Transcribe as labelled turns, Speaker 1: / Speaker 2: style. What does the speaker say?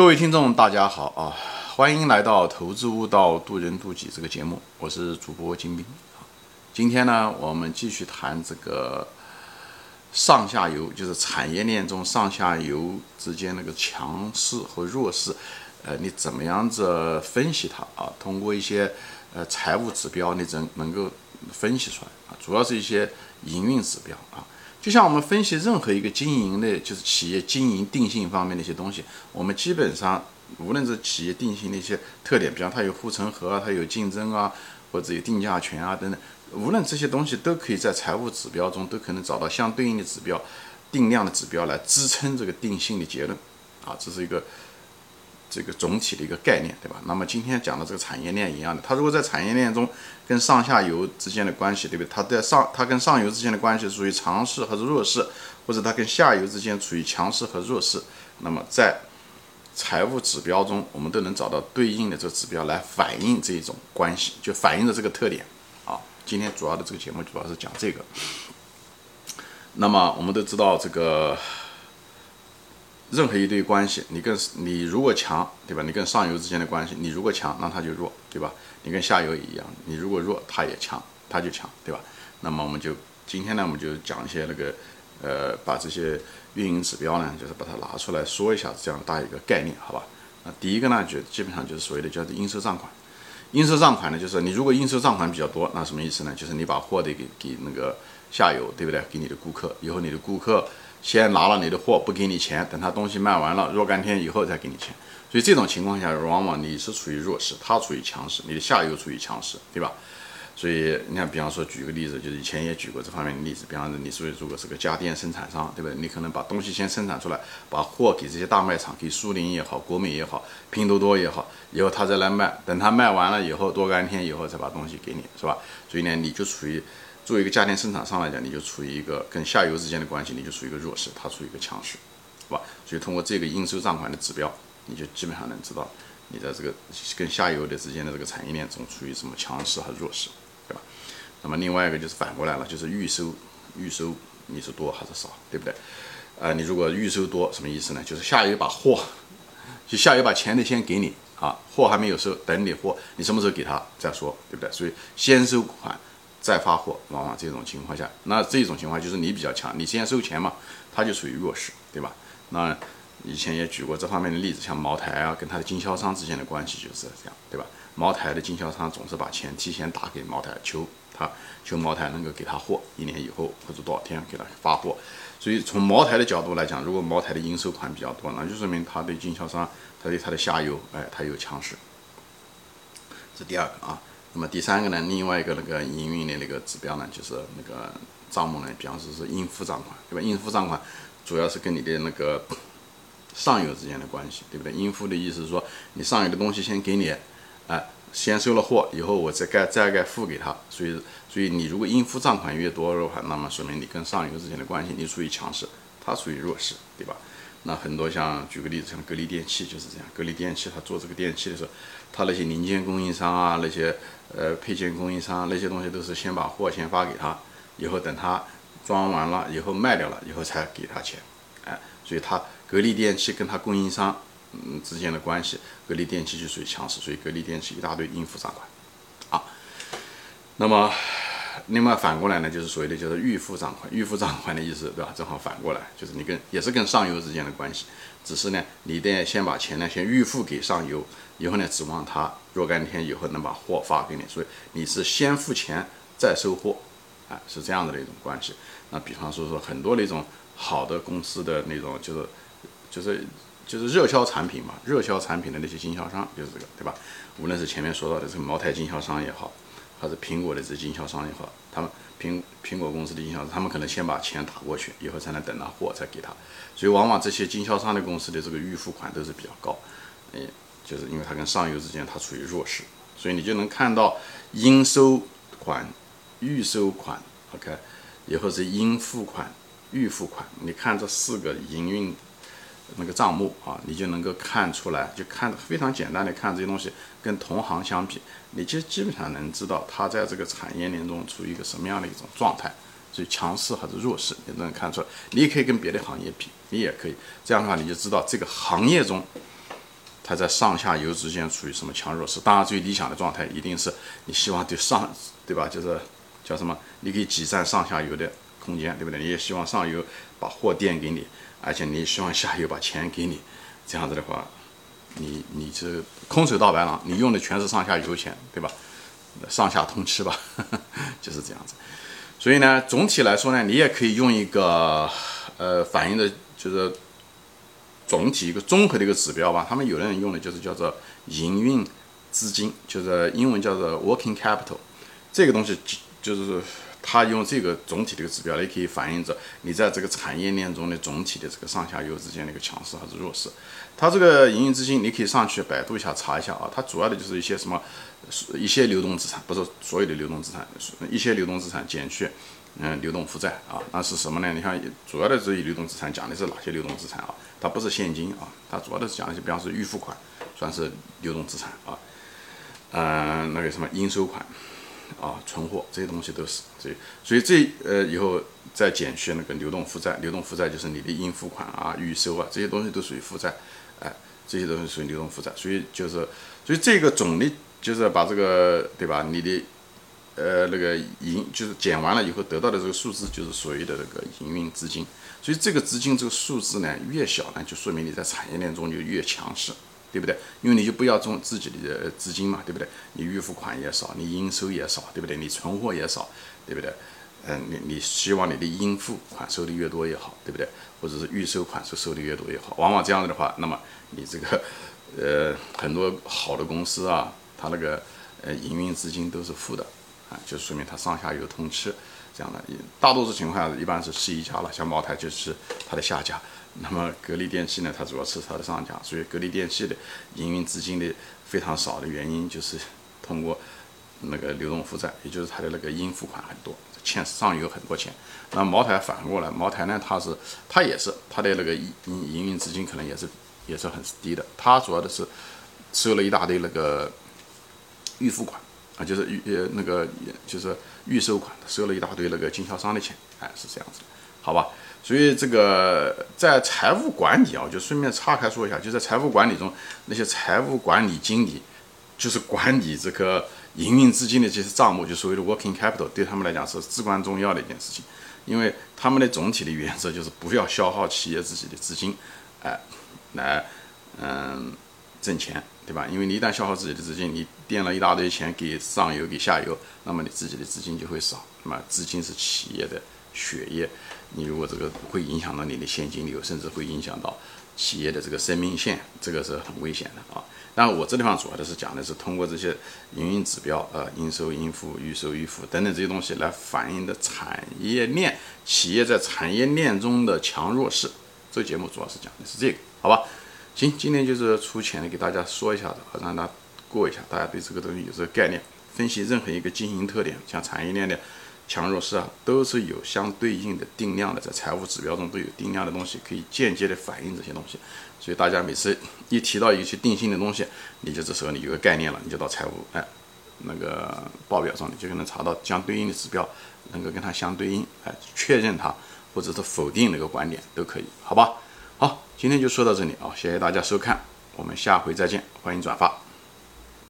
Speaker 1: 各位听众，大家好啊！欢迎来到《投资悟道，渡人渡己》这个节目，我是主播金兵。今天呢，我们继续谈这个上下游，就是产业链中上下游之间那个强势和弱势，呃，你怎么样子分析它啊？通过一些呃财务指标，你怎能够分析出来啊？主要是一些营运指标啊。就像我们分析任何一个经营的，就是企业经营定性方面的一些东西，我们基本上无论是企业定性的一些特点，比方它有护城河啊，它有竞争啊，或者有定价权啊等等，无论这些东西都可以在财务指标中都可能找到相对应的指标、定量的指标来支撑这个定性的结论，啊，这是一个。这个总体的一个概念，对吧？那么今天讲的这个产业链一样的，它如果在产业链中跟上下游之间的关系，对不对？它在上，它跟上游之间的关系属于强势还是弱势，或者它跟下游之间处于强势和弱势，那么在财务指标中，我们都能找到对应的这个指标来反映这种关系，就反映的这个特点啊。今天主要的这个节目主要是讲这个。那么我们都知道这个。任何一对关系，你跟你如果强，对吧？你跟上游之间的关系，你如果强，那它就弱，对吧？你跟下游也一样，你如果弱，它也强，它就强，对吧？那么我们就今天呢，我们就讲一些那个，呃，把这些运营指标呢，就是把它拿出来说一下，这样大一个概念，好吧？那第一个呢，就基本上就是所谓的叫做应收账款。应收账款呢，就是你如果应收账款比较多，那什么意思呢？就是你把货得给给那个下游，对不对？给你的顾客，以后你的顾客。先拿了你的货不给你钱，等他东西卖完了若干天以后再给你钱，所以这种情况下，往往你是处于弱势，他处于强势，你的下游处于强势，对吧？所以你看，比方说举个例子，就是以前也举过这方面的例子，比方说你是如果是个家电生产商，对不对？你可能把东西先生产出来，把货给这些大卖场，给苏宁也好，国美也好，拼多多也好，以后他再来卖，等他卖完了以后，若干天以后再把东西给你，是吧？所以呢，你就处于。作为一个家电生产商来讲，你就处于一个跟下游之间的关系，你就处于一个弱势，它处于一个强势，好吧？所以通过这个应收账款的指标，你就基本上能知道你在这个跟下游的之间的这个产业链中处于什么强势和弱势，对吧？那么另外一个就是反过来了，就是预收，预收你是多还是少，对不对？呃，你如果预收多，什么意思呢？就是下游把货，就下游把钱得先给你啊，货还没有收，等你货，你什么时候给他再说，对不对？所以先收款。再发货，往往这种情况下，那这种情况就是你比较强，你先收钱嘛，他就属于弱势，对吧？那以前也举过这方面的例子，像茅台啊，跟他的经销商之间的关系就是这样，对吧？茅台的经销商总是把钱提前打给茅台，求他求茅台能够给他货，一年以后或者多少天给他发货。所以从茅台的角度来讲，如果茅台的应收款比较多，那就说明他对经销商，他对他的下游，哎，他有强势。这第二个啊。那么第三个呢，另外一个那个营运的那个指标呢，就是那个账目呢，比方说是应付账款，对吧？应付账款主要是跟你的那个 上游之间的关系，对不对？应付的意思是说，你上游的东西先给你，哎，先收了货以后，我再该再该付给他。所以，所以你如果应付账款越多的话，那么说明你跟上游之间的关系你处于强势，他处于弱势，对吧？那很多像举个例子，像格力电器就是这样。格力电器它做这个电器的时候，他那些零件供应商啊，那些呃配件供应商那些东西都是先把货先发给他，以后等他装完了以后卖掉了以后才给他钱。哎，所以他格力电器跟他供应商嗯之间的关系，格力电器就属于强势，所以格力电器一大堆应付账款。啊，那么。另外反过来呢，就是所谓的叫做预付账款。预付账款的意思，对吧？正好反过来，就是你跟也是跟上游之间的关系，只是呢，你得先把钱呢先预付给上游，以后呢指望他若干天以后能把货发给你。所以你是先付钱再收货，啊，是这样的一种关系。那比方说说很多那种好的公司的那种就是就是就是热销产品嘛，热销产品的那些经销商就是这个，对吧？无论是前面说到的这个茅台经销商也好。还是苹果的这经销商也好，他们苹苹果公司的经销商，他们可能先把钱打过去，以后才能等到货再给他，所以往往这些经销商的公司的这个预付款都是比较高，诶，就是因为它跟上游之间它处于弱势，所以你就能看到应收款、预收款，OK，以后是应付款、预付款，你看这四个营运。那个账目啊，你就能够看出来，就看非常简单的看这些东西跟同行相比，你就基本上能知道它在这个产业链中处于一个什么样的一种状态，是强势还是弱势，你能看出来。你也可以跟别的行业比，你也可以这样的话，你就知道这个行业中它在上下游之间处于什么强弱势。当然，最理想的状态一定是你希望对上，对吧？就是叫什么？你可以挤占上下游的空间，对不对？你也希望上游把货垫给你，而且你希望下游把钱给你。这样子的话，你你是空手道白狼，你用的全是上下游钱，对吧？上下通吃吧，就是这样子。所以呢，总体来说呢，你也可以用一个呃反映的，就是总体一个综合的一个指标吧。他们有的人用的就是叫做营运资金，就是英文叫做 working capital。这个东西就是它用这个总体的一个指标，也可以反映着你在这个产业链中的总体的这个上下游之间的一个强势还是弱势。它这个营运资金，你可以上去百度一下查一下啊。它主要的就是一些什么。一些流动资产不是所有的流动资产，一些流动资产减去，嗯，流动负债啊，那是什么呢？你看，主要的这些流动资产讲的是哪些流动资产啊？它不是现金啊，它主要的是讲一些，比方说预付款，算是流动资产啊，嗯，那个什么应收款啊，存货这些东西都是这，所以这呃以后再减去那个流动负债，流动负债就是你的应付款啊、预收啊这些东西都属于负债，哎，这些东西属于流动负债，所以就是，所以这个总的。就是把这个对吧？你的呃那个营就是减完了以后得到的这个数字就是所谓的那个营运资金。所以这个资金这个数字呢越小呢，就说明你在产业链中就越强势，对不对？因为你就不要中自己的资金嘛，对不对？你预付款也少，你应收也少，对不对？你存货也少，对不对？嗯，你你希望你的应付款收的越多越好，对不对？或者是预收款收收的越多越好。往往这样子的话，那么你这个呃很多好的公司啊。它那个呃营运资金都是负的，啊，就说明它上下游通吃，这样的，大多数情况下一般是是一家了，像茅台就是它的下家，那么格力电器呢，它主要是它的上家，所以格力电器的营运资金的非常少的原因就是通过那个流动负债，也就是它的那个应付款很多，欠上游很多钱。那茅台反过来，茅台呢，它是它也是它的那个营营运资金可能也是也是很低的，它主要的是收了一大堆那个。预付款啊，就是预呃那个就是预收款，收了一大堆那个经销商的钱，哎，是这样子，好吧？所以这个在财务管理啊，就顺便岔开说一下，就在财务管理中，那些财务管理经理就是管理这个营运资金的这些账目，就所谓的 working capital，对他们来讲是至关重要的一件事情，因为他们的总体的原则就是不要消耗企业自己的资金，哎，来嗯挣钱。对吧？因为你一旦消耗自己的资金，你垫了一大堆钱给上游、给下游，那么你自己的资金就会少。那么资金是企业的血液，你如果这个会影响到你的现金流，甚至会影响到企业的这个生命线，这个是很危险的啊。当然，我这地方主要的是讲的是通过这些营运指标，呃，应收、应付、预收、预付等等这些东西来反映的产业链企业在产业链中的强弱势。这节目主要是讲的是这个，好吧？行，今天就是粗浅的给大家说一下子，让大家过一下，大家对这个东西有这个概念。分析任何一个经营特点，像产业链的强弱势啊，都是有相对应的定量的，在财务指标中都有定量的东西，可以间接的反映这些东西。所以大家每次一提到一些定性的东西，你就这时候你有个概念了，你就到财务哎那个报表上，你就可能查到相对应的指标，能够跟它相对应，哎确认它或者是否定那个观点都可以，好吧？好。今天就说到这里啊，谢谢大家收看，我们下回再见，欢迎转发。